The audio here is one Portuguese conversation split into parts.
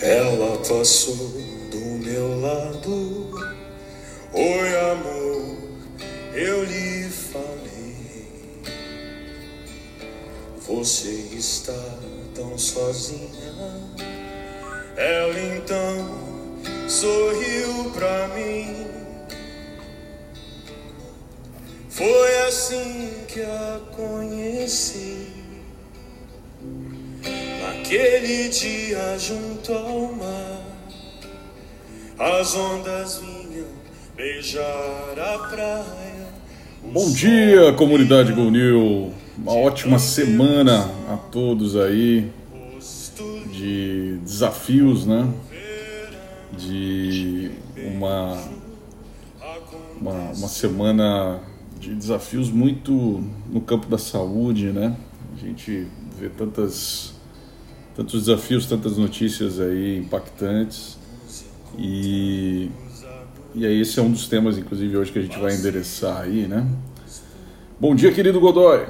Ela passou do meu lado. Oi, amor, eu lhe falei. Você está tão sozinha. Ela então sorriu pra mim. Foi assim que a conheci. Naquele dia junto ao mar, as ondas vinham beijar a praia. Bom dia, comunidade Go New. Uma ótima semana a todos aí de desafios, né? De uma, uma, uma semana de desafios muito no campo da saúde, né? A gente vê tantas, tantos desafios, tantas notícias aí impactantes e, e aí esse é um dos temas, inclusive, hoje que a gente vai endereçar aí, né? Bom dia, querido Godoy.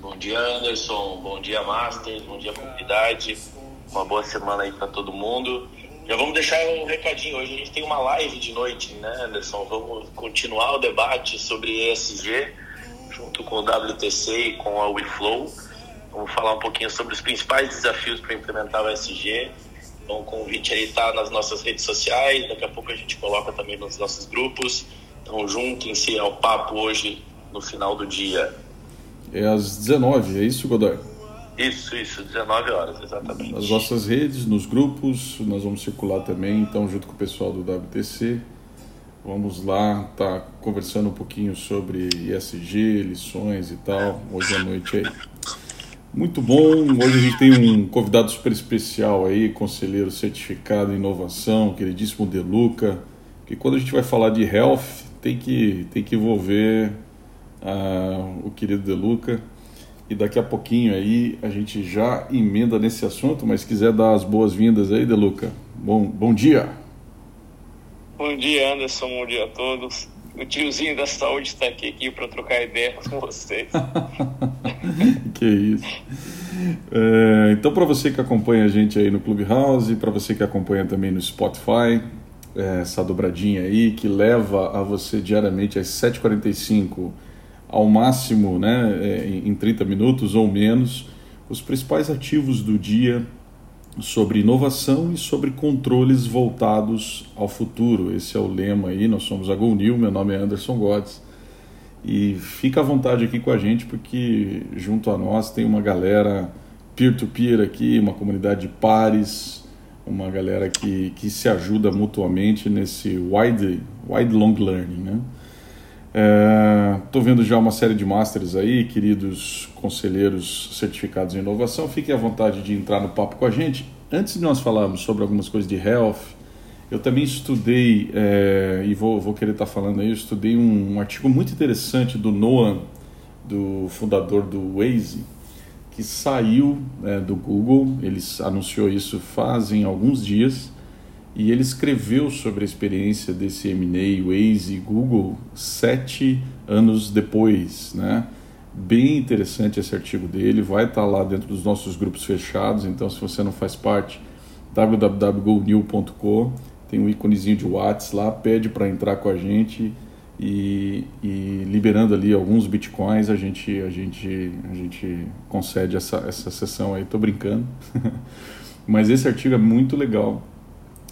Bom dia, Anderson. Bom dia, Master. Bom dia, comunidade. Uma boa semana aí para todo mundo. Já vamos deixar um recadinho. Hoje a gente tem uma live de noite, né, Anderson? Vamos continuar o debate sobre ESG, junto com o WTC e com a WeFlow. Vamos falar um pouquinho sobre os principais desafios para implementar o ESG. Então, o convite aí está nas nossas redes sociais. Daqui a pouco a gente coloca também nos nossos grupos. Então, juntem-se ao papo hoje, no final do dia. É às 19, é isso, Godoy? Isso, isso, 19 horas, exatamente. Nas nossas redes, nos grupos, nós vamos circular também, então, junto com o pessoal do WTC. Vamos lá, tá conversando um pouquinho sobre ISG, lições e tal, hoje à noite aí. Muito bom, hoje a gente tem um convidado super especial aí, conselheiro certificado em inovação, queridíssimo Deluca, que quando a gente vai falar de health, tem que, tem que envolver uh, o querido Deluca e daqui a pouquinho aí a gente já emenda nesse assunto, mas se quiser dar as boas-vindas aí, Deluca. Bom, bom dia. Bom dia, Anderson. Bom dia a todos. O tiozinho da saúde está aqui, aqui para trocar ideias com vocês. que isso. É, então, para você que acompanha a gente aí no Clubhouse, para você que acompanha também no Spotify, é, essa dobradinha aí que leva a você diariamente às 7h45 ao máximo né, é, em 30 minutos ou menos, os principais ativos do dia sobre inovação e sobre controles voltados ao futuro. Esse é o lema aí, nós somos a GoNew, meu nome é Anderson Godes. E fica à vontade aqui com a gente, porque junto a nós tem uma galera peer-to-peer -peer aqui, uma comunidade de pares, uma galera que, que se ajuda mutuamente nesse wide, wide long learning, né? Estou é, vendo já uma série de masters aí, queridos conselheiros certificados em inovação. Fiquem à vontade de entrar no papo com a gente. Antes de nós falarmos sobre algumas coisas de health, eu também estudei, é, e vou, vou querer estar tá falando aí, eu estudei um, um, artigo muito interessante do Noam, do fundador do Waze, que saiu é, do Google, ele anunciou isso fazem alguns dias, e ele escreveu sobre a experiência desse M&A, Waze e Google sete anos depois, né? Bem interessante esse artigo dele, vai estar lá dentro dos nossos grupos fechados, então se você não faz parte, www.gonew.com, tem um íconezinho de WhatsApp lá, pede para entrar com a gente e, e, liberando ali alguns bitcoins, a gente, a gente, a gente concede essa, essa sessão aí, tô brincando. Mas esse artigo é muito legal,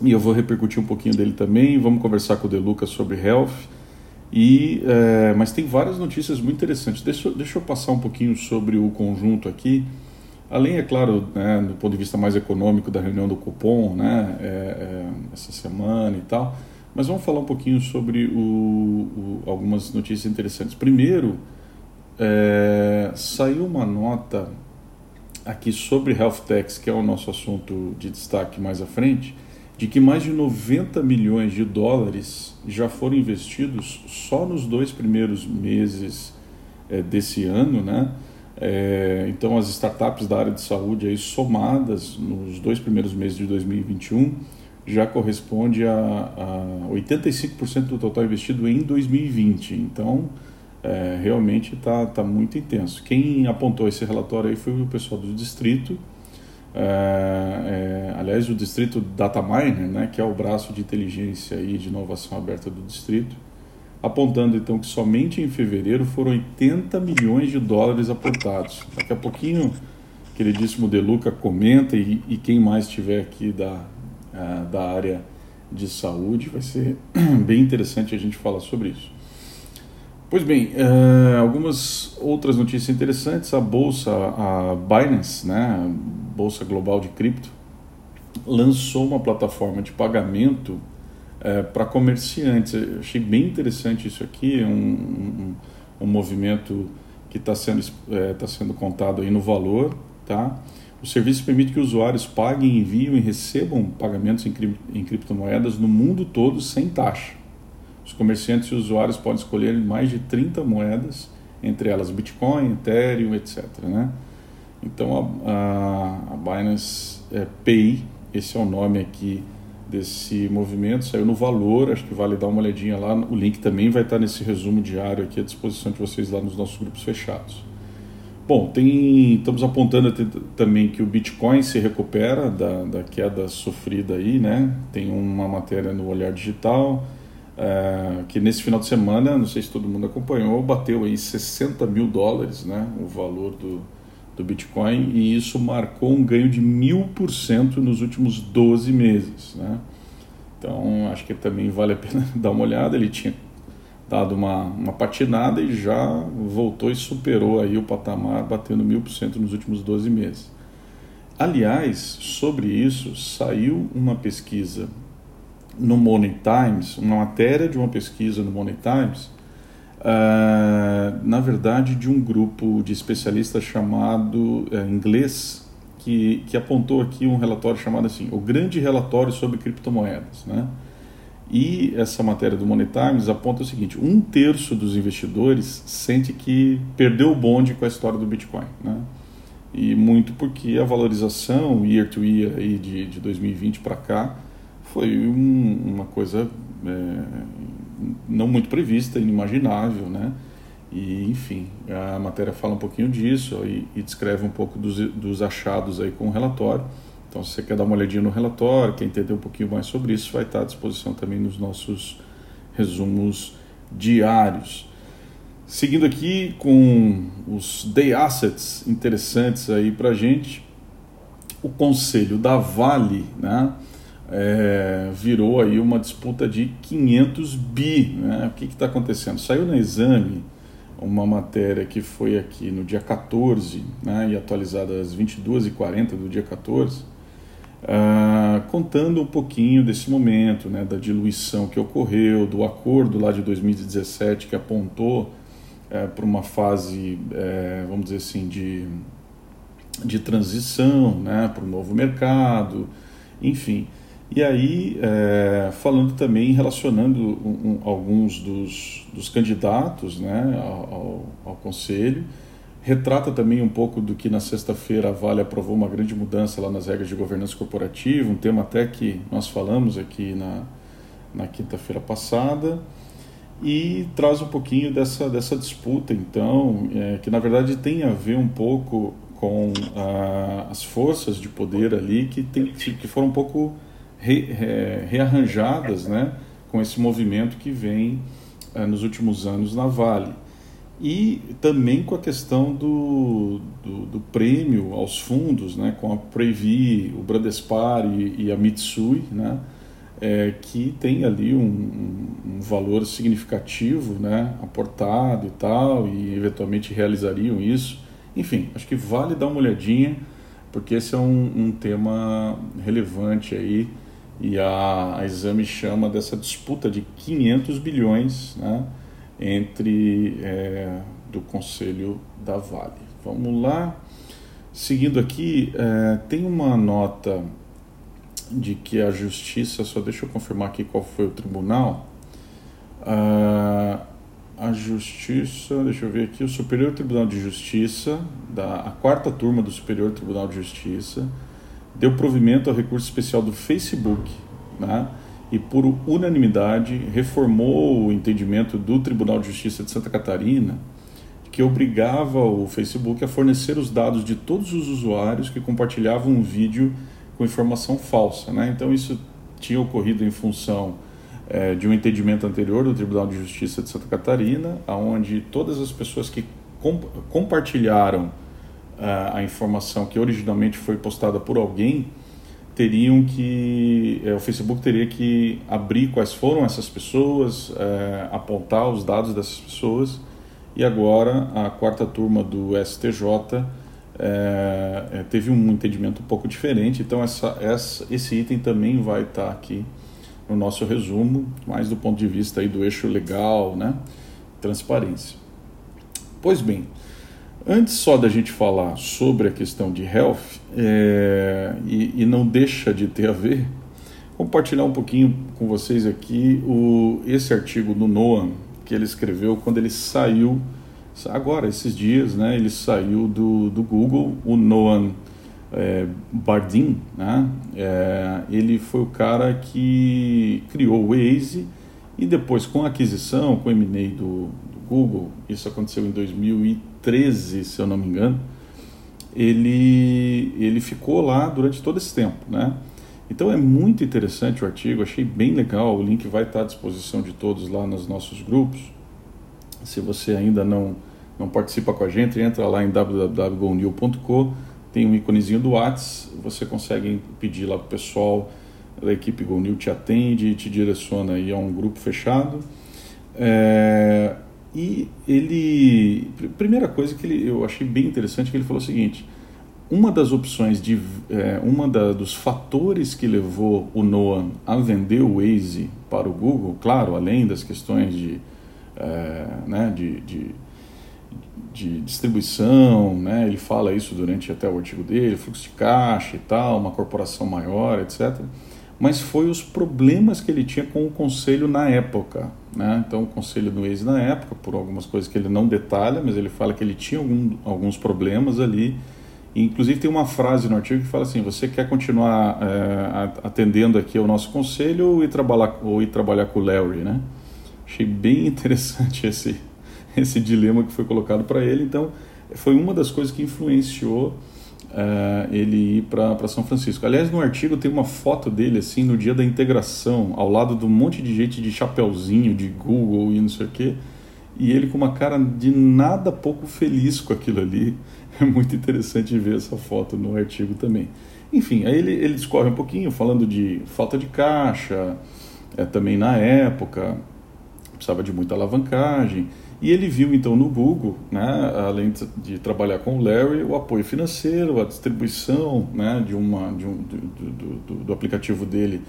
e eu vou repercutir um pouquinho dele também. Vamos conversar com o Deluca sobre health. E, é, mas tem várias notícias muito interessantes. Deixa, deixa eu passar um pouquinho sobre o conjunto aqui. Além, é claro, né, do ponto de vista mais econômico da reunião do cupom, né, é, é, essa semana e tal. Mas vamos falar um pouquinho sobre o, o, algumas notícias interessantes. Primeiro, é, saiu uma nota aqui sobre Health Techs, que é o nosso assunto de destaque mais à frente de que mais de 90 milhões de dólares já foram investidos só nos dois primeiros meses é, desse ano, né? É, então as startups da área de saúde aí somadas nos dois primeiros meses de 2021 já corresponde a, a 85% do total investido em 2020. Então é, realmente está tá muito intenso. Quem apontou esse relatório aí foi o pessoal do distrito é, é, aliás, o distrito Dataminer, né, que é o braço de inteligência e de inovação aberta do distrito, apontando então que somente em fevereiro foram 80 milhões de dólares aportados. Daqui a pouquinho, queridíssimo Deluca comenta e, e quem mais estiver aqui da, uh, da área de saúde, vai ser bem interessante a gente falar sobre isso. Pois bem, uh, algumas outras notícias interessantes. A bolsa, a Binance, né, bolsa global de cripto, lançou uma plataforma de pagamento uh, para comerciantes. Eu achei bem interessante isso aqui, um, um, um movimento que está sendo, uh, tá sendo contado aí no valor. Tá? O serviço permite que usuários paguem, enviam e recebam pagamentos em, cri em criptomoedas no mundo todo sem taxa. Os comerciantes e usuários podem escolher mais de 30 moedas, entre elas Bitcoin, Ethereum, etc. Né? Então a, a, a Binance é, Pay, esse é o nome aqui desse movimento, saiu no valor, acho que vale dar uma olhadinha lá. O link também vai estar nesse resumo diário aqui à disposição de vocês lá nos nossos grupos fechados. Bom, tem, estamos apontando também que o Bitcoin se recupera da, da queda sofrida aí, né? Tem uma matéria no Olhar Digital, é, que nesse final de semana, não sei se todo mundo acompanhou, bateu aí 60 mil dólares, né, o valor do, do Bitcoin, e isso marcou um ganho de mil por cento nos últimos 12 meses, né. Então, acho que também vale a pena dar uma olhada, ele tinha dado uma, uma patinada e já voltou e superou aí o patamar, batendo mil por cento nos últimos 12 meses. Aliás, sobre isso, saiu uma pesquisa no Money Times, uma matéria de uma pesquisa no Money Times, uh, na verdade de um grupo de especialistas chamado uh, inglês, que, que apontou aqui um relatório chamado assim, o grande relatório sobre criptomoedas, né? E essa matéria do Money Times aponta o seguinte: um terço dos investidores sente que perdeu o bonde com a história do Bitcoin, né? E muito porque a valorização year to year aí de, de 2020 para cá foi um, uma coisa é, não muito prevista, inimaginável, né? E, enfim, a matéria fala um pouquinho disso e, e descreve um pouco dos, dos achados aí com o relatório. Então, se você quer dar uma olhadinha no relatório, quer entender um pouquinho mais sobre isso, vai estar à disposição também nos nossos resumos diários. Seguindo aqui com os day assets interessantes aí para gente, o conselho da Vale, né? É, virou aí uma disputa de 500 bi. Né? O que está acontecendo? Saiu na exame uma matéria que foi aqui no dia 14 né, e atualizada às 22h40 do dia 14, uh, ah, contando um pouquinho desse momento, né, da diluição que ocorreu, do acordo lá de 2017 que apontou uh, para uma fase, uh, vamos dizer assim, de, de transição né, para o novo mercado, enfim. E aí, é, falando também, relacionando um, alguns dos, dos candidatos né, ao, ao, conselho, retrata também um pouco do que na sexta-feira a Vale aprovou uma grande mudança lá nas regras de governança corporativa, um tema até que nós falamos aqui na, na quinta-feira passada, e traz um pouquinho dessa, dessa disputa, então, é, que na verdade tem a ver um pouco com ah, as forças de poder ali que, tem, que foram um pouco re, re, rearranjadas né, com esse movimento que vem eh, nos últimos anos na Vale. E também com a questão do, do, do prêmio aos fundos, né, com a Previ, o Bradespar e, e a Mitsui, né, é, que tem ali um, um, valor significativo né, aportado e tal, e eventualmente realizariam isso. Enfim, acho que vale dar uma olhadinha, porque esse é um, um tema relevante aí e a, a Exame chama dessa disputa de 500 bilhões né, entre é, do Conselho da Vale. Vamos lá. Seguindo aqui, é, tem uma nota de que a Justiça, só deixa eu confirmar aqui qual foi o tribunal. Ah, a Justiça, deixa eu ver aqui, o Superior Tribunal de Justiça, da, a quarta turma do Superior Tribunal de Justiça, deu provimento ao recurso especial do Facebook né, e, por unanimidade, reformou o entendimento do Tribunal de Justiça de Santa Catarina que obrigava o Facebook a fornecer os dados de todos os usuários que compartilhavam um vídeo com informação falsa. Né? Então, isso tinha ocorrido em função é, de um entendimento anterior do Tribunal de Justiça de Santa Catarina, onde todas as pessoas que comp compartilharam uh, a informação que originalmente foi postada por alguém teriam que é, o Facebook teria que abrir quais foram essas pessoas, é, apontar os dados dessas pessoas e agora a quarta turma do STJ é, teve um entendimento um pouco diferente. Então essa, essa, esse item também vai estar aqui no nosso resumo, mais do ponto de vista aí do eixo legal, né, transparência. Pois bem, Antes só da gente falar sobre a questão de health, é, e, e, não deixa de ter a ver, compartilhar um pouquinho com vocês aqui o, esse artigo do Noam que ele escreveu quando ele saiu, agora, esses dias, né, ele saiu do, do Google, o Noam é, Bardin, né, é, ele foi o cara que criou o Waze e depois com a aquisição, com o M&A do, do Google, isso aconteceu em 2013, 13, se eu não me engano, ele, ele ficou lá durante todo esse tempo, né? Então é muito interessante o artigo, achei bem legal, o link vai estar à disposição de todos lá nos nossos grupos. Se você ainda não, não participa com a gente, entra lá em www.gonil.com, tem um íconezinho do Whats, você consegue pedir lá para o pessoal da equipe GoNew te atende e te direciona aí a um grupo fechado. É, e ele, primeira coisa que ele, eu achei bem interessante que ele falou o seguinte: uma das opções de, é, uma da, dos fatores que levou o Noah a vender o Waze para o Google, claro, além das questões de, é, né, de, de, de, distribuição, né, ele fala isso durante até o artigo dele, fluxo de caixa e tal, uma corporação maior, etc mas foi os problemas que ele tinha com o conselho na época. Né? Então, o conselho do ex na época, por algumas coisas que ele não detalha, mas ele fala que ele tinha algum, alguns problemas ali. E, inclusive, tem uma frase no artigo que fala assim: você quer continuar é, atendendo aqui ao nosso conselho ou ir trabalhar, ou ir trabalhar com o Larry? Né? Achei bem interessante esse, esse dilema que foi colocado para ele. Então, foi uma das coisas que influenciou uh, ele ir para São Francisco. Aliás, no artigo tem uma foto dele assim no dia da integração, ao lado de um monte de gente de chapéuzinho, de Google e não sei o quê, e ele com uma cara de nada pouco feliz com aquilo ali. É muito interessante ver essa foto no artigo também. Enfim, aí ele, ele discorre um pouquinho falando de falta de caixa, é, também na época, precisava de muita alavancagem. E ele viu então no Google, né, além de trabalhar com o Larry, o apoio financeiro, a distribuição né, de uma, de um, do, do, do, aplicativo dele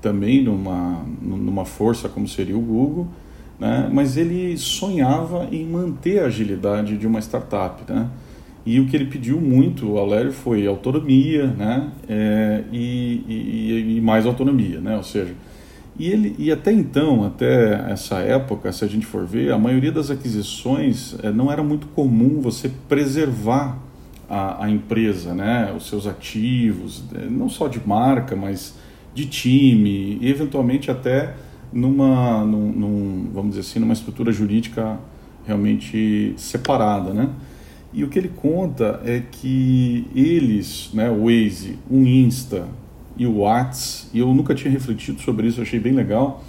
também numa, numa força como seria o Google, né, mas ele sonhava em manter a agilidade de uma startup. Né, e o que ele pediu muito ao Larry foi autonomia né, é, e, e, e mais autonomia, né, ou seja, e, ele, e até então, até essa época, se a gente for ver, a maioria das aquisições é, não era muito comum você preservar a, a, empresa, né, os seus ativos, eh, não só de marca, mas de time, e eventualmente até numa, num, num, vamos dizer assim, numa estrutura jurídica realmente separada, né? E o que ele conta é que eles, né, o Waze, o Insta, e o Whats, e eu nunca tinha refletido sobre isso, achei bem legal,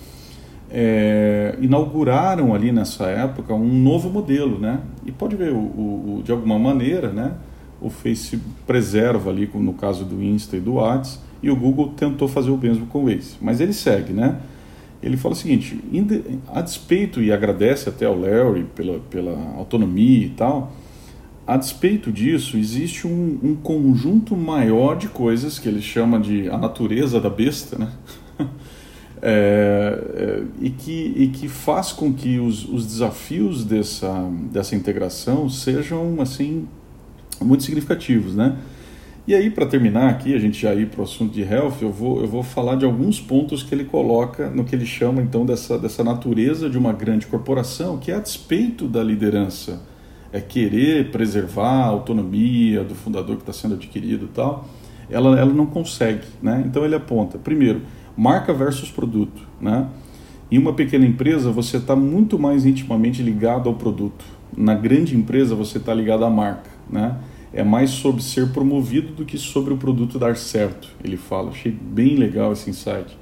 é, inauguraram ali nessa época um novo modelo, né? E pode ver, o, o, de alguma maneira, né? O Face preserva ali, no caso do Insta e do Whats, e o Google tentou fazer o mesmo com o Waze, mas ele segue, né? Ele fala o seguinte, a despeito, e agradece até ao Larry pela, pela autonomia e tal, a despeito disso, existe um, um, conjunto maior de coisas que ele chama de a natureza da besta, né? é, é, e, que, e que faz com que os, os desafios dessa, dessa integração sejam assim muito significativos, né? E aí, para terminar aqui, a gente já ir para o assunto de health, eu vou, eu vou falar de alguns pontos que ele coloca no que ele chama então dessa, dessa natureza de uma grande corporação, que é a despeito da liderança é querer preservar a autonomia do fundador que está sendo adquirido e tal, ela, ela não consegue. Né? Então ele aponta, primeiro, marca versus produto. Né? Em uma pequena empresa, você está muito mais intimamente ligado ao produto. Na grande empresa você está ligado à marca, né? É mais sobre ser promovido do que sobre o produto dar certo, ele fala. Achei bem legal esse insight.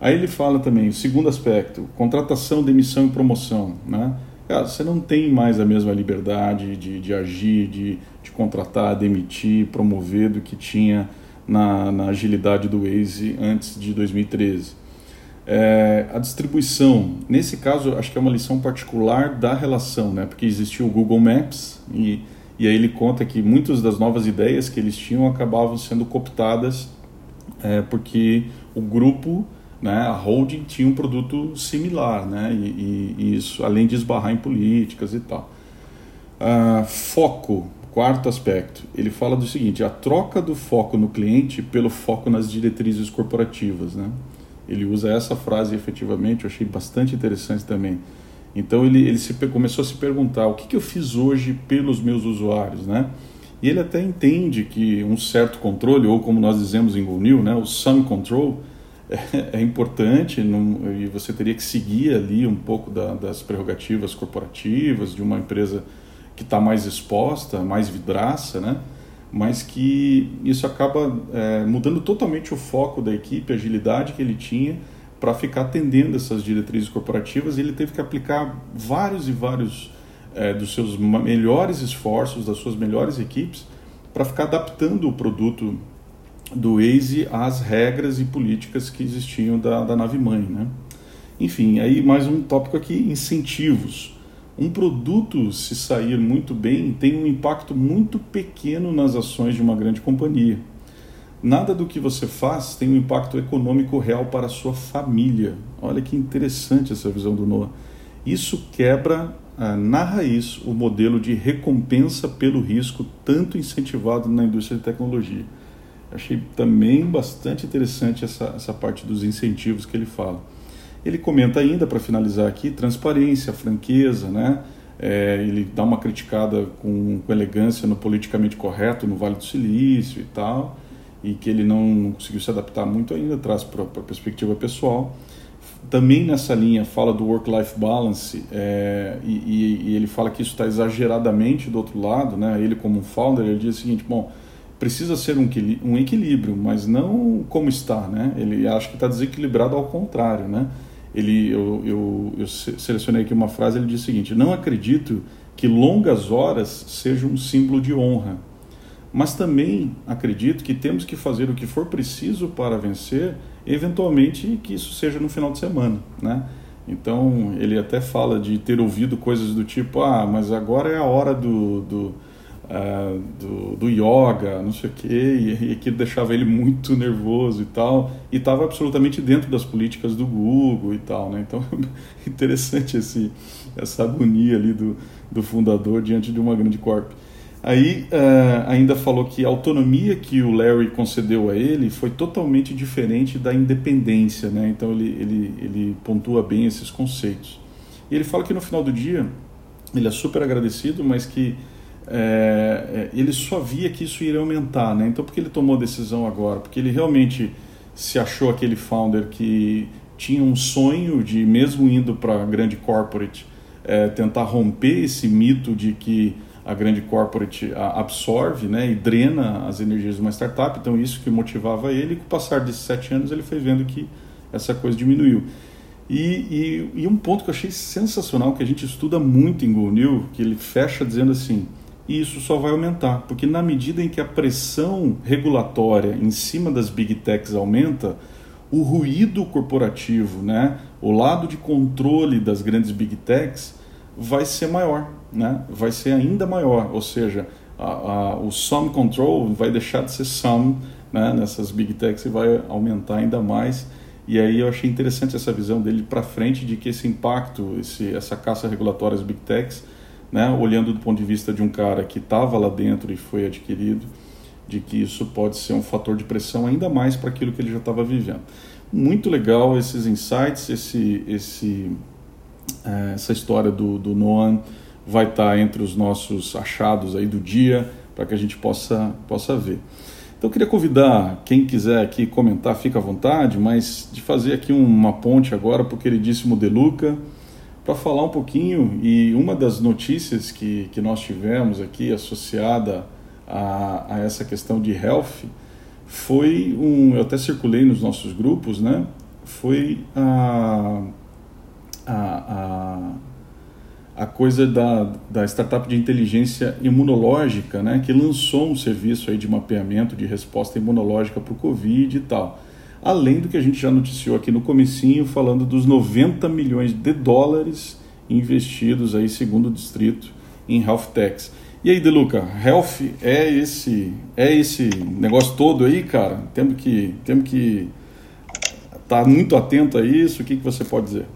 Aí ele fala também, o segundo aspecto, contratação, demissão e promoção, né? Cara, você não tem mais a mesma liberdade de, de agir, de, de contratar, demitir, promover do que tinha na, na agilidade do Waze antes de 2013. É, a distribuição, nesse caso, acho que é uma lição particular da relação, né? porque existiu o Google Maps e, e aí ele conta que muitas das novas ideias que eles tinham acabavam sendo cooptadas é, porque o grupo, né, a holding, tinha um produto similar, né? e, e, isso além de esbarrar em políticas e tal. Uh, foco, Quarto aspecto, ele fala do seguinte: a troca do foco no cliente pelo foco nas diretrizes corporativas. Né? Ele usa essa frase efetivamente, eu achei bastante interessante também. Então ele, ele se, começou a se perguntar: o que, que eu fiz hoje pelos meus usuários? Né? E ele até entende que um certo controle, ou como nós dizemos em Google né, o some control, é, é importante e você teria que seguir ali um pouco da, das prerrogativas corporativas de uma empresa que está mais exposta, mais vidraça, né? mas que isso acaba é, mudando totalmente o foco da equipe, a agilidade que ele tinha para ficar atendendo essas diretrizes corporativas. E ele teve que aplicar vários e vários é, dos seus melhores esforços, das suas melhores equipes, para ficar adaptando o produto do Waze às regras e políticas que existiam da, da nave mãe. Né? Enfim, aí mais um tópico aqui: incentivos. Um produto, se sair muito bem, tem um impacto muito pequeno nas ações de uma grande companhia. Nada do que você faz tem um impacto econômico real para a sua família. Olha que interessante essa visão do Noah. Isso quebra ah, na raiz o modelo de recompensa pelo risco, tanto incentivado na indústria de tecnologia. Achei também bastante interessante essa, essa parte dos incentivos que ele fala. Ele comenta ainda, para finalizar aqui, transparência, franqueza, né? É, ele dá uma criticada com, com, elegância no politicamente correto no Vale do Silício e tal, e que ele não, não conseguiu se adaptar muito ainda, traz para a perspectiva pessoal. Também nessa linha fala do work-life balance, é, e, e, e, ele fala que isso está exageradamente do outro lado, né? ele como um founder, ele diz o seguinte, bom, precisa ser um, um equilíbrio, mas não como está, né? ele acha que está desequilibrado ao contrário, né? ele, eu, eu, eu selecionei aqui uma frase, ele diz o seguinte: Não acredito que longas horas sejam um símbolo de honra, mas também acredito que temos que fazer o que for preciso para vencer, eventualmente que isso seja no final de semana, né? Então ele até fala de ter ouvido coisas do tipo: ah, mas agora é a hora do, do uh, do, do yoga, não sei o quê, e, e aquilo deixava ele muito nervoso e tal, e estava absolutamente dentro das políticas do Google e tal, né? Então, interessante esse, essa agonia ali do, do fundador diante de uma grande corp. Aí uh, ainda falou que a autonomia que o Larry concedeu a ele foi totalmente diferente da independência, né? Então ele, ele, ele pontua bem esses conceitos. E ele fala que no final do dia ele é super agradecido, mas que é, ele só via que isso iria aumentar, né? Então por que ele tomou a decisão agora? Porque ele realmente se achou aquele founder que tinha um sonho de, mesmo indo para a grande corporate, é, tentar romper esse mito de que a grande corporate absorve né, e drena as energias de uma startup. Então isso que motivava ele. E com o passar desses sete anos ele foi vendo que essa coisa diminuiu. E, e, e um ponto que eu achei sensacional, que a gente estuda muito em Google New, que ele fecha dizendo assim, e isso só vai aumentar, porque na medida em que a pressão regulatória em cima das big techs aumenta, o ruído corporativo, né, o lado de controle das grandes big techs vai ser maior, né, vai ser ainda maior, ou seja, a, a, o sum control vai deixar de ser sum né, nessas big techs e vai aumentar ainda mais. E aí eu achei interessante essa visão dele para frente de que esse impacto, esse, essa caça regulatória às big techs né, olhando do ponto de vista de um cara que estava lá dentro e foi adquirido, de que isso pode ser um fator de pressão ainda mais para aquilo que ele já estava vivendo. Muito legal esses insights, esse, esse, é, essa história do, do Noam vai estar tá entre os nossos achados aí do dia para que a gente possa, possa ver. Então eu queria convidar quem quiser aqui comentar, fica à vontade, mas de fazer aqui uma ponte agora para o queridíssimo Deluca, para falar um pouquinho e uma das notícias que, que nós tivemos aqui associada a, a essa questão de health foi um, eu até circulei nos nossos grupos, né? Foi a, a, a, a coisa da, da startup de inteligência imunológica, né? Que lançou um serviço aí de mapeamento de resposta imunológica para o Covid e tal além do que a gente já noticiou aqui no comecinho, falando dos 90 milhões de dólares investidos aí, segundo o distrito, em health techs. E aí, Deluca, health é esse é esse negócio todo aí, cara? Temos que temos que estar tá muito atento a isso. O que, que você pode dizer?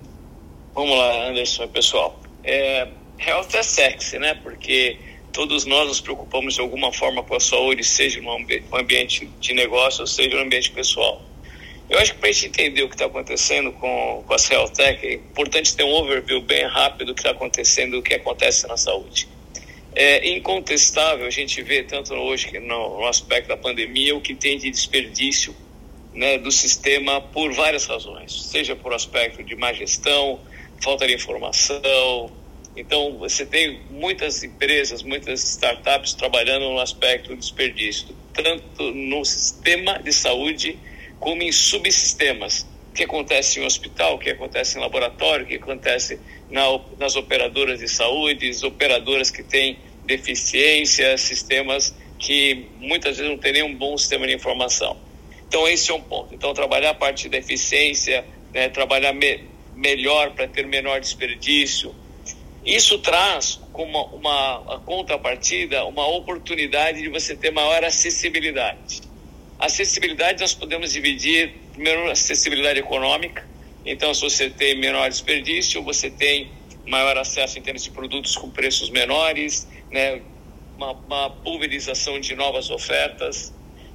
Vamos lá, Anderson, pessoal. É, health é sexy, né? Porque todos nós nos preocupamos de alguma forma com a saúde, seja no ambiente de negócio, seja no ambiente pessoal. Eu acho que para a gente entender o que está acontecendo com, com a Celtec, é importante ter um overview bem rápido do que está acontecendo, o que acontece na saúde. É incontestável a gente vê, tanto hoje no, no aspecto da pandemia, o que tem de desperdício né, do sistema por várias razões, seja por aspecto de má gestão, falta de informação. Então, você tem muitas empresas, muitas startups trabalhando no aspecto do desperdício, tanto no sistema de saúde como em subsistemas. O que acontece em hospital, o que acontece em laboratório, o que acontece na, nas operadoras de saúde, operadoras que têm deficiência, sistemas que muitas vezes não têm nenhum bom sistema de informação. Então, esse é um ponto. Então, trabalhar a parte da eficiência, né, trabalhar me, melhor para ter menor desperdício. Isso traz como uma, uma contrapartida uma oportunidade de você ter maior acessibilidade. Acessibilidade nós podemos dividir, primeiro, acessibilidade econômica. Então, se você tem menor desperdício, você tem maior acesso em termos de produtos com preços menores, né? uma, uma pulverização de novas ofertas.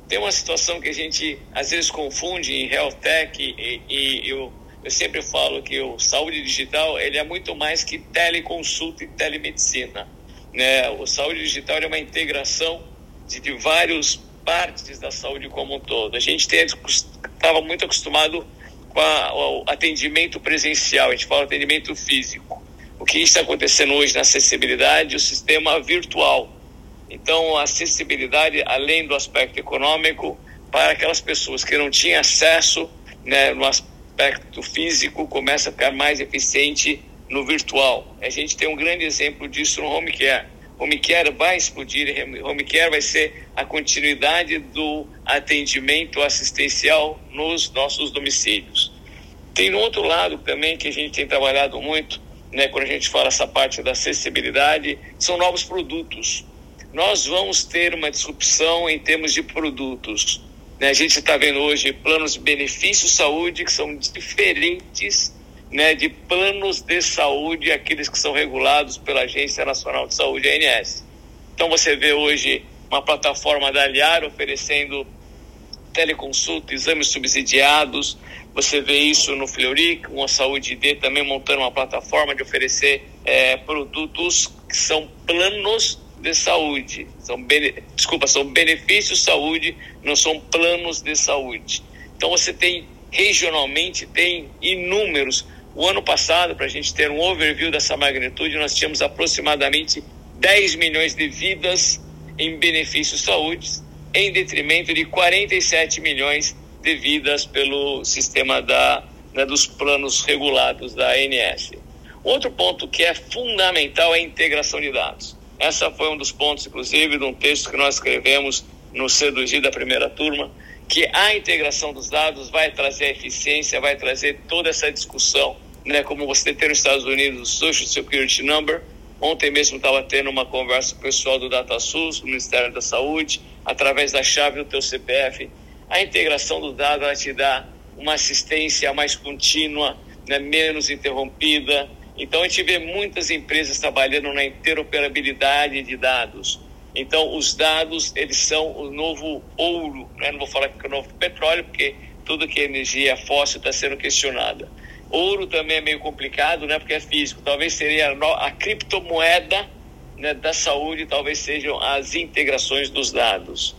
Tem uma situação que a gente às vezes confunde em health tech e, e eu, eu sempre falo que o saúde digital ele é muito mais que teleconsulta e telemedicina. Né? O saúde digital é uma integração de, de vários partes da saúde como um todo. A gente estava muito acostumado com o atendimento presencial, a gente fala atendimento físico. O que está acontecendo hoje na acessibilidade, o sistema virtual. Então, a acessibilidade, além do aspecto econômico, para aquelas pessoas que não tinham acesso né, no aspecto físico, começa a ficar mais eficiente no virtual. A gente tem um grande exemplo disso no home care Home Care vai explodir, Home Care vai ser a continuidade do atendimento assistencial nos nossos domicílios. Tem um outro lado também que a gente tem trabalhado muito, né, quando a gente fala essa parte da acessibilidade, são novos produtos. Nós vamos ter uma disrupção em termos de produtos. Né? A gente está vendo hoje planos de benefício saúde que são diferentes né, de planos de saúde, aqueles que são regulados pela Agência Nacional de Saúde, ANS. Então você vê hoje uma plataforma da Aliar oferecendo teleconsulta, exames subsidiados, você vê isso no Fleury, com a Saúde D também montando uma plataforma de oferecer é, produtos que são planos de saúde, são desculpa, são benefícios saúde, não são planos de saúde. Então você tem regionalmente tem inúmeros o ano passado, para a gente ter um overview dessa magnitude, nós tínhamos aproximadamente 10 milhões de vidas em benefício saúde, em detrimento de 47 milhões de vidas pelo sistema da, né, dos planos regulados da ANS. Outro ponto que é fundamental é a integração de dados. Essa foi um dos pontos, inclusive, de um texto que nós escrevemos no CEDUGI da primeira turma, que a integração dos dados vai trazer eficiência, vai trazer toda essa discussão né, como você tem nos Estados Unidos o Social Security Number. Ontem mesmo estava tendo uma conversa pessoal do DataSUS, do Ministério da Saúde, através da chave do teu CPF. A integração do dado te dá uma assistência mais contínua, né, menos interrompida. Então a gente vê muitas empresas trabalhando na interoperabilidade de dados. Então os dados eles são o novo ouro, né? não vou falar que é o novo petróleo, porque tudo que é energia fóssil está sendo questionada. Ouro também é meio complicado, né? Porque é físico. Talvez seria a, criptomoeda né, da saúde, talvez sejam as integrações dos dados.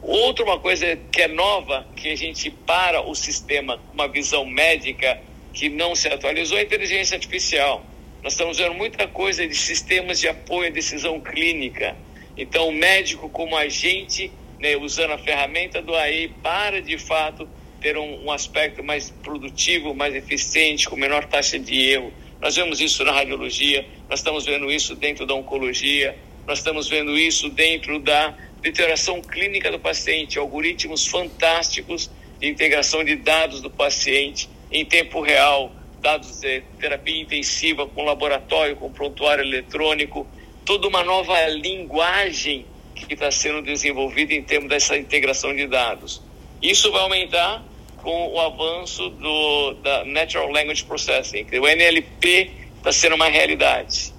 Outra uma coisa que é nova, que a gente para o sistema com uma visão médica que não se atualizou, é a inteligência artificial. Nós estamos vendo muita coisa de sistemas de apoio à decisão clínica. Então, o médico como agente, né, usando a ferramenta do AI para, de fato, ter um, um, aspecto mais produtivo, mais eficiente, com menor taxa de erro. Nós vemos isso na radiologia, nós estamos vendo isso dentro da oncologia, nós estamos vendo isso dentro da literação clínica do paciente, algoritmos fantásticos de integração de dados do paciente em tempo real, dados de terapia intensiva com laboratório, com prontuário eletrônico, toda uma nova linguagem que está sendo desenvolvida em termos dessa integração de dados. Isso vai aumentar com o avanço do da Natural Language Processing, que o NLP está sendo uma realidade.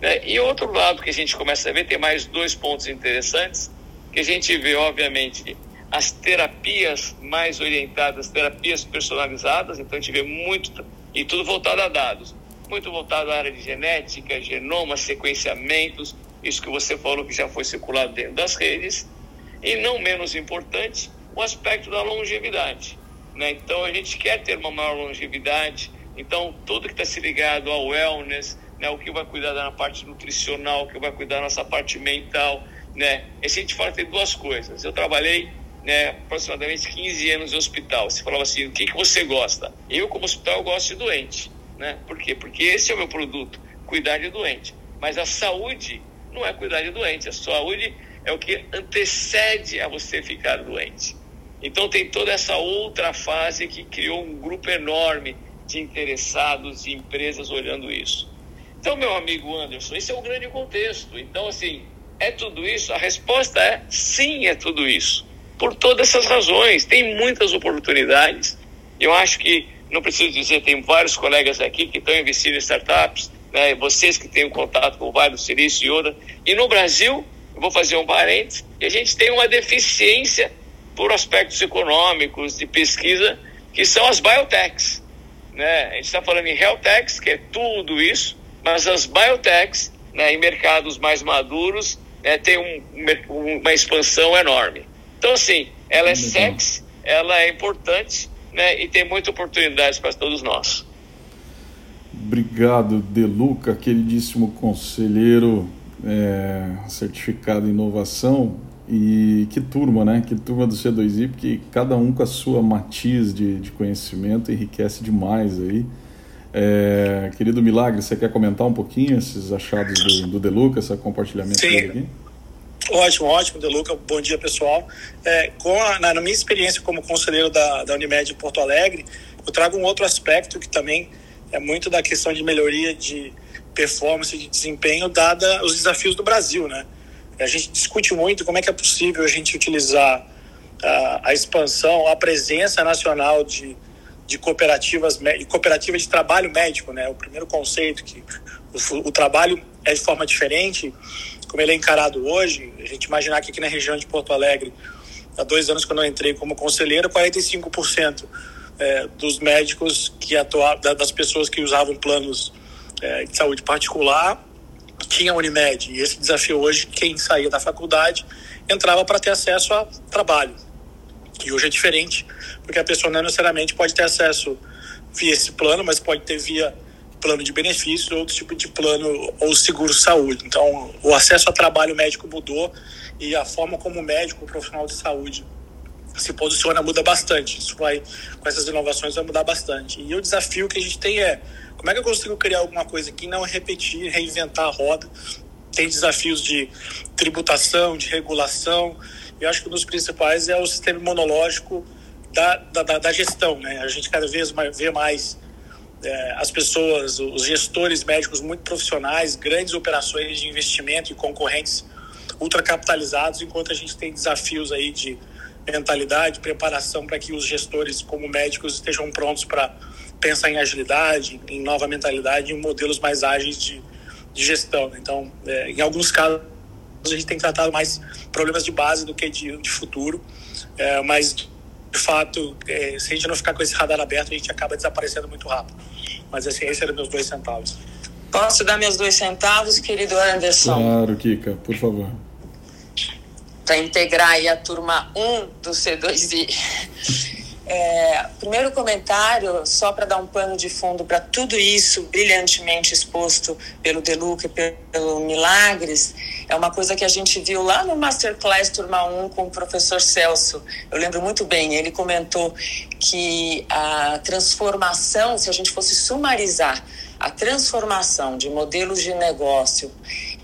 Né? E outro lado que a gente começa a ver, tem mais dois pontos interessantes, que a gente vê, obviamente, as terapias mais orientadas, terapias personalizadas, então a gente vê muito, e tudo voltado a dados, muito voltado à área de genética, genoma, sequenciamentos, isso que você falou que já foi circulado dentro das redes, e não menos importante, o aspecto da longevidade. Né? Então a gente quer ter uma maior longevidade, então tudo que está se ligado ao wellness, né? o que vai cuidar da parte nutricional, o que vai cuidar da nossa parte mental, né? E se a gente fala tem duas coisas. Eu trabalhei né, aproximadamente 15 anos em hospital. Você falava assim, o que, que você gosta? Eu, como hospital, eu gosto de doente. Né? Por quê? Porque esse é o meu produto, cuidar de doente. Mas a saúde não é cuidar de doente. A saúde é o que antecede a você ficar doente. Então tem toda essa outra fase que criou um grupo enorme de interessados e empresas olhando isso. Então, meu amigo Anderson, esse é o grande contexto. Então, assim, é tudo isso? A resposta é sim, é tudo isso. Por todas essas razões, tem muitas oportunidades. Eu acho que, não preciso dizer, tem vários colegas aqui que estão investindo em startups, né? vocês que têm contato com do Silício e outra. E no Brasil, eu vou fazer um parênteses, a gente tem uma deficiência por aspectos econômicos, de pesquisa, que são as biotechs. Né? A gente está falando em health techs, que é tudo isso, mas as biotechs, né, em mercados mais maduros, né, tem um, uma expansão enorme. Então, assim, ela é sexy, ela é importante né, e tem muitas oportunidades para todos nós. Obrigado, Deluca, queridíssimo conselheiro é, certificado em inovação. E que turma, né? Que turma do C2I, porque cada um com a sua matiz de, de conhecimento enriquece demais aí. É, querido Milagre, você quer comentar um pouquinho esses achados do, do Deluca, esse compartilhamento Sim. aqui? Ótimo, ótimo, Deluca. Bom dia, pessoal. É, a, na, minha experiência como conselheiro da, da Unimed Porto Alegre, eu trago um outro aspecto que também é muito da questão de melhoria de performance, de desempenho, dada os desafios do Brasil, né? A gente discute muito como é que é possível a gente utilizar a, a expansão, a presença nacional de de cooperativas de cooperativa de trabalho médico, né? O primeiro conceito que o, o, trabalho é de forma diferente, como ele é encarado hoje. A gente imaginar que aqui na região de Porto Alegre, há dois anos quando eu entrei como conselheiro, 45% é, dos médicos que atuavam, das pessoas que usavam planos é, de saúde particular tinha Unimed. E esse desafio hoje, quem saía da faculdade entrava para ter acesso a trabalho. E hoje é diferente porque a pessoa não necessariamente pode ter acesso via esse plano, mas pode ter via plano de benefícios ou outro tipo de plano ou seguro saúde. Então, o acesso a trabalho médico mudou e a forma como o médico, o profissional de saúde se posiciona muda bastante. Isso vai, com essas inovações, vai mudar bastante. E o desafio que a gente tem é como é que eu consigo criar alguma coisa que não repetir, reinventar a roda. Tem desafios de tributação, de regulação. Eu acho que um dos principais é o sistema imunológico da, da, da gestão. Né? A gente cada vez mais, vê mais é, as pessoas, os gestores médicos muito profissionais, grandes operações de investimento e concorrentes ultracapitalizados, enquanto a gente tem desafios aí de mentalidade, preparação para que os gestores, como médicos, estejam prontos para pensar em agilidade, em nova mentalidade, em modelos mais ágeis de, de gestão. Então, é, em alguns casos, a gente tem tratado mais problemas de base do que de, de futuro, é, mas de fato, é, se a gente não ficar com esse radar aberto, a gente acaba desaparecendo muito rápido. Mas assim, esses eram meus dois centavos. Posso dar meus dois centavos, querido Anderson? Claro, Kika, por favor. Para integrar aí a turma 1 do C2I. É, primeiro comentário, só para dar um pano de fundo para tudo isso brilhantemente exposto pelo Deluca e pelo Milagres, é uma coisa que a gente viu lá no Masterclass Turma 1 com o professor Celso. Eu lembro muito bem, ele comentou que a transformação, se a gente fosse sumarizar a transformação de modelos de negócio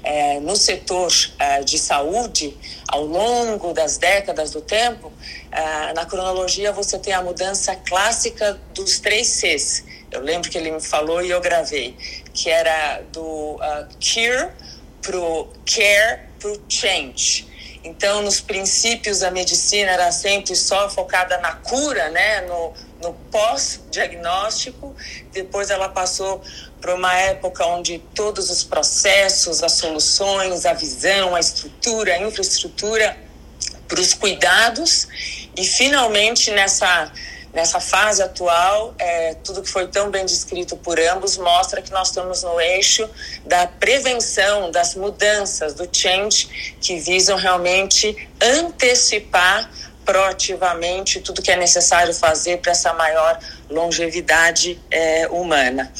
é, no setor é, de saúde ao longo das décadas do tempo, é, na cronologia você tem a mudança clássica dos três Cs. Eu lembro que ele me falou e eu gravei, que era do uh, cure para o care para o change. Então, nos princípios, a medicina era sempre só focada na cura, né? no, no pós-diagnóstico. Depois, ela passou para uma época onde todos os processos, as soluções, a visão, a estrutura, a infraestrutura para os cuidados. E, finalmente, nessa Nessa fase atual, é, tudo que foi tão bem descrito por ambos mostra que nós estamos no eixo da prevenção, das mudanças, do change, que visam realmente antecipar proativamente tudo que é necessário fazer para essa maior longevidade é, humana.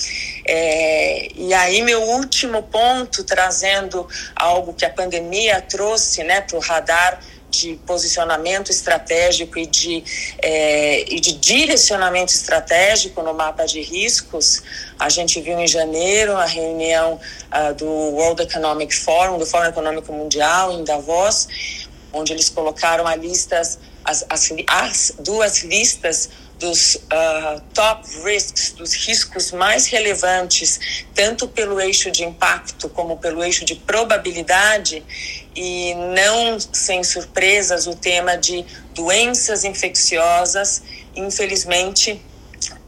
É, e aí, meu último ponto, trazendo algo que a pandemia trouxe né, para o radar de posicionamento estratégico e de, é, e de direcionamento estratégico no mapa de riscos. A gente viu em janeiro a reunião uh, do World Economic Forum, do Fórum Econômico Mundial, em Davos, onde eles colocaram a listas, as, as, as duas listas dos uh, top risks, dos riscos mais relevantes, tanto pelo eixo de impacto como pelo eixo de probabilidade, e não sem surpresas o tema de doenças infecciosas, infelizmente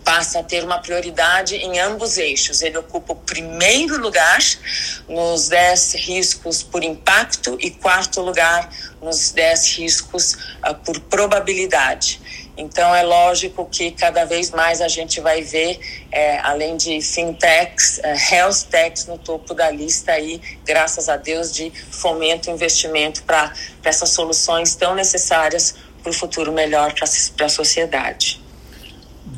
passa a ter uma prioridade em ambos eixos. Ele ocupa o primeiro lugar nos 10 riscos por impacto e quarto lugar nos 10 riscos uh, por probabilidade. Então, é lógico que cada vez mais a gente vai ver, é, além de fintechs, é, health techs no topo da lista aí, graças a Deus, de fomento e investimento para essas soluções tão necessárias para o futuro melhor para a sociedade.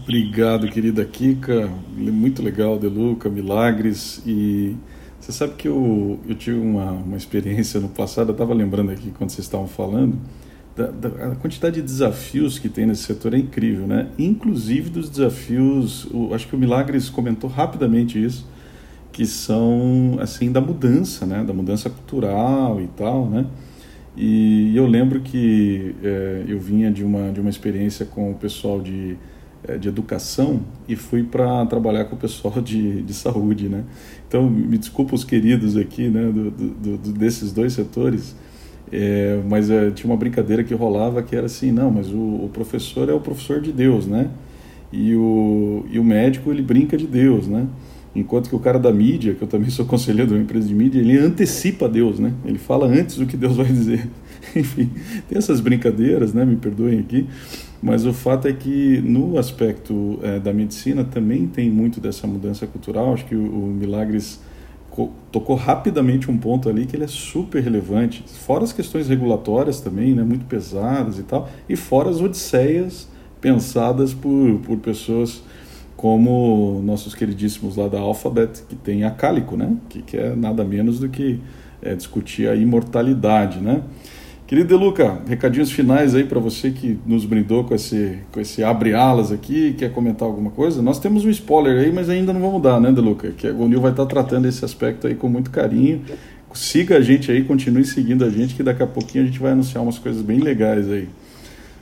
Obrigado, querida Kika. Muito legal, Deluca, Milagres. E você sabe que eu, eu tive uma, uma experiência no passado, eu estava lembrando aqui quando vocês estavam falando da, da, a quantidade de desafios que tem nesse setor é incrível, né? Inclusive dos desafios, o, acho que o Milagres comentou rapidamente isso, que são assim da mudança, né? Da mudança cultural e tal, né? E eu lembro que é, eu vinha de uma de uma experiência com o pessoal de é, de educação e fui para trabalhar com o pessoal de, de saúde, né? Então me desculpa os queridos aqui, né? Do, do, do desses dois setores é, mas é, tinha uma brincadeira que rolava que era assim, não, mas o, o, professor é o professor de Deus, né? E o, e o médico ele brinca de Deus, né? Enquanto que o cara da mídia, que eu também sou conselheiro de uma empresa de mídia, ele antecipa Deus, né? Ele fala antes do que Deus vai dizer. Enfim, tem essas brincadeiras, né? Me perdoem aqui. Mas o fato é que no aspecto é, da medicina também tem muito dessa mudança cultural. Acho que o, o Milagres tocou rapidamente um ponto ali que ele é super relevante, fora as questões regulatórias também, né, muito pesadas e tal, e fora as odisseias pensadas por, por pessoas como nossos queridíssimos lá da Alphabet, que tem a Cálico, né, que, que é nada menos do que é, discutir a imortalidade, né. Querido De Luca, recadinhos finais aí para você que nos brindou com esse, com esse abre-alas aqui, quer comentar alguma coisa? Nós temos um spoiler aí, mas ainda não vamos dar, né, De Luca? Que a Gonil vai estar tratando esse aspecto aí com muito carinho. Siga a gente aí, continue seguindo a gente, que daqui a pouquinho a gente vai anunciar umas coisas bem legais aí.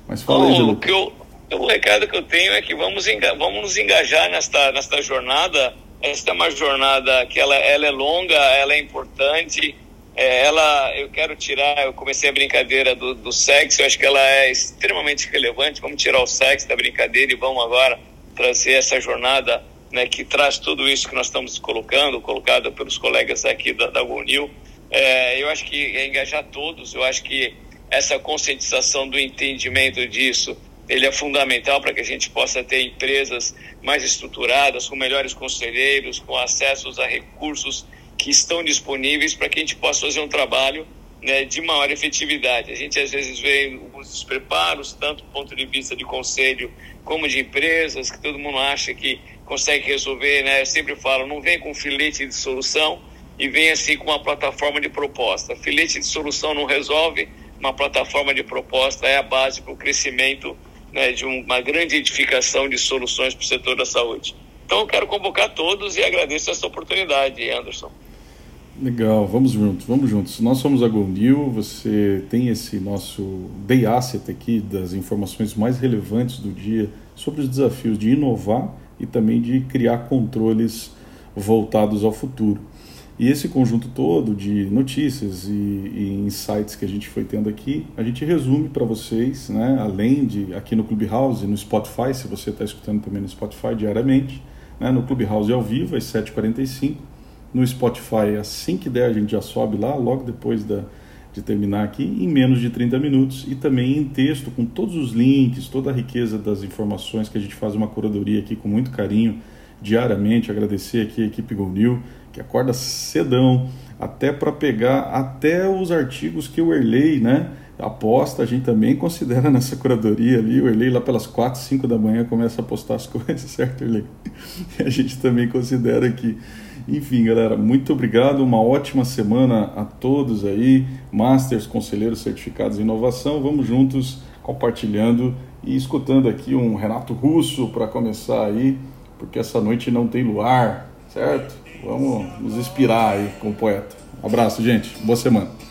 Mas fala aí, De Luca. Eu, o recado que eu tenho é que vamos, vamos nos engajar nesta, nesta jornada. Esta é uma jornada que ela, ela é longa, ela é importante é, ela, eu quero tirar, eu comecei a brincadeira do, do sexo, eu acho que ela é extremamente relevante. Vamos tirar o sexo da brincadeira e vamos agora trazer essa jornada né, que traz tudo isso que nós estamos colocando, colocada pelos colegas aqui da, da GONIL. É, eu acho que é engajar todos, eu acho que essa conscientização do entendimento disso ele é fundamental para que a gente possa ter empresas mais estruturadas, com melhores conselheiros, com acessos a recursos que estão disponíveis para que a gente possa fazer um trabalho né, de maior efetividade. A gente às vezes vê alguns despreparos, tanto do ponto de vista de conselho como de empresas, que todo mundo acha que consegue resolver, né? Eu sempre falo, não vem com filete de solução e vem assim com uma plataforma de proposta. Filete de solução não resolve, uma plataforma de proposta é a base para o crescimento né, de uma grande edificação de soluções para o setor da saúde. Então, eu quero convocar todos e agradeço essa oportunidade, Anderson. Legal, vamos juntos, vamos juntos. Nós somos a GoNew, você tem esse nosso day asset aqui das informações mais relevantes do dia sobre os desafios de inovar e também de criar controles voltados ao futuro. E esse conjunto todo de notícias e, e, insights que a gente foi tendo aqui, a gente resume para vocês, né, além de aqui no Clubhouse, no Spotify, se você está escutando também no Spotify diariamente, né, no Clubhouse ao vivo às 7h45, no Spotify assim que der a gente já sobe lá, logo depois da, de terminar aqui, em menos de 30 minutos, e também em texto, com todos os links, toda a riqueza das informações que a gente faz uma curadoria aqui com muito carinho diariamente, agradecer aqui a equipe GoNew, que acorda cedão, até para pegar até os artigos que o Erlei, né, aposta, a gente também considera nessa curadoria ali, o Erlei lá pelas 4, 5 da manhã começa a postar as coisas, certo, Erlei? E a gente também considera aqui. Enfim, galera, muito obrigado, uma ótima semana a todos aí, Masters, Conselheiros Certificados em Inovação, vamos juntos compartilhando e escutando aqui um Renato Russo para começar aí, porque essa noite não tem luar, certo? Vamos nos inspirar aí com o poeta. Abraço, gente. Boa semana.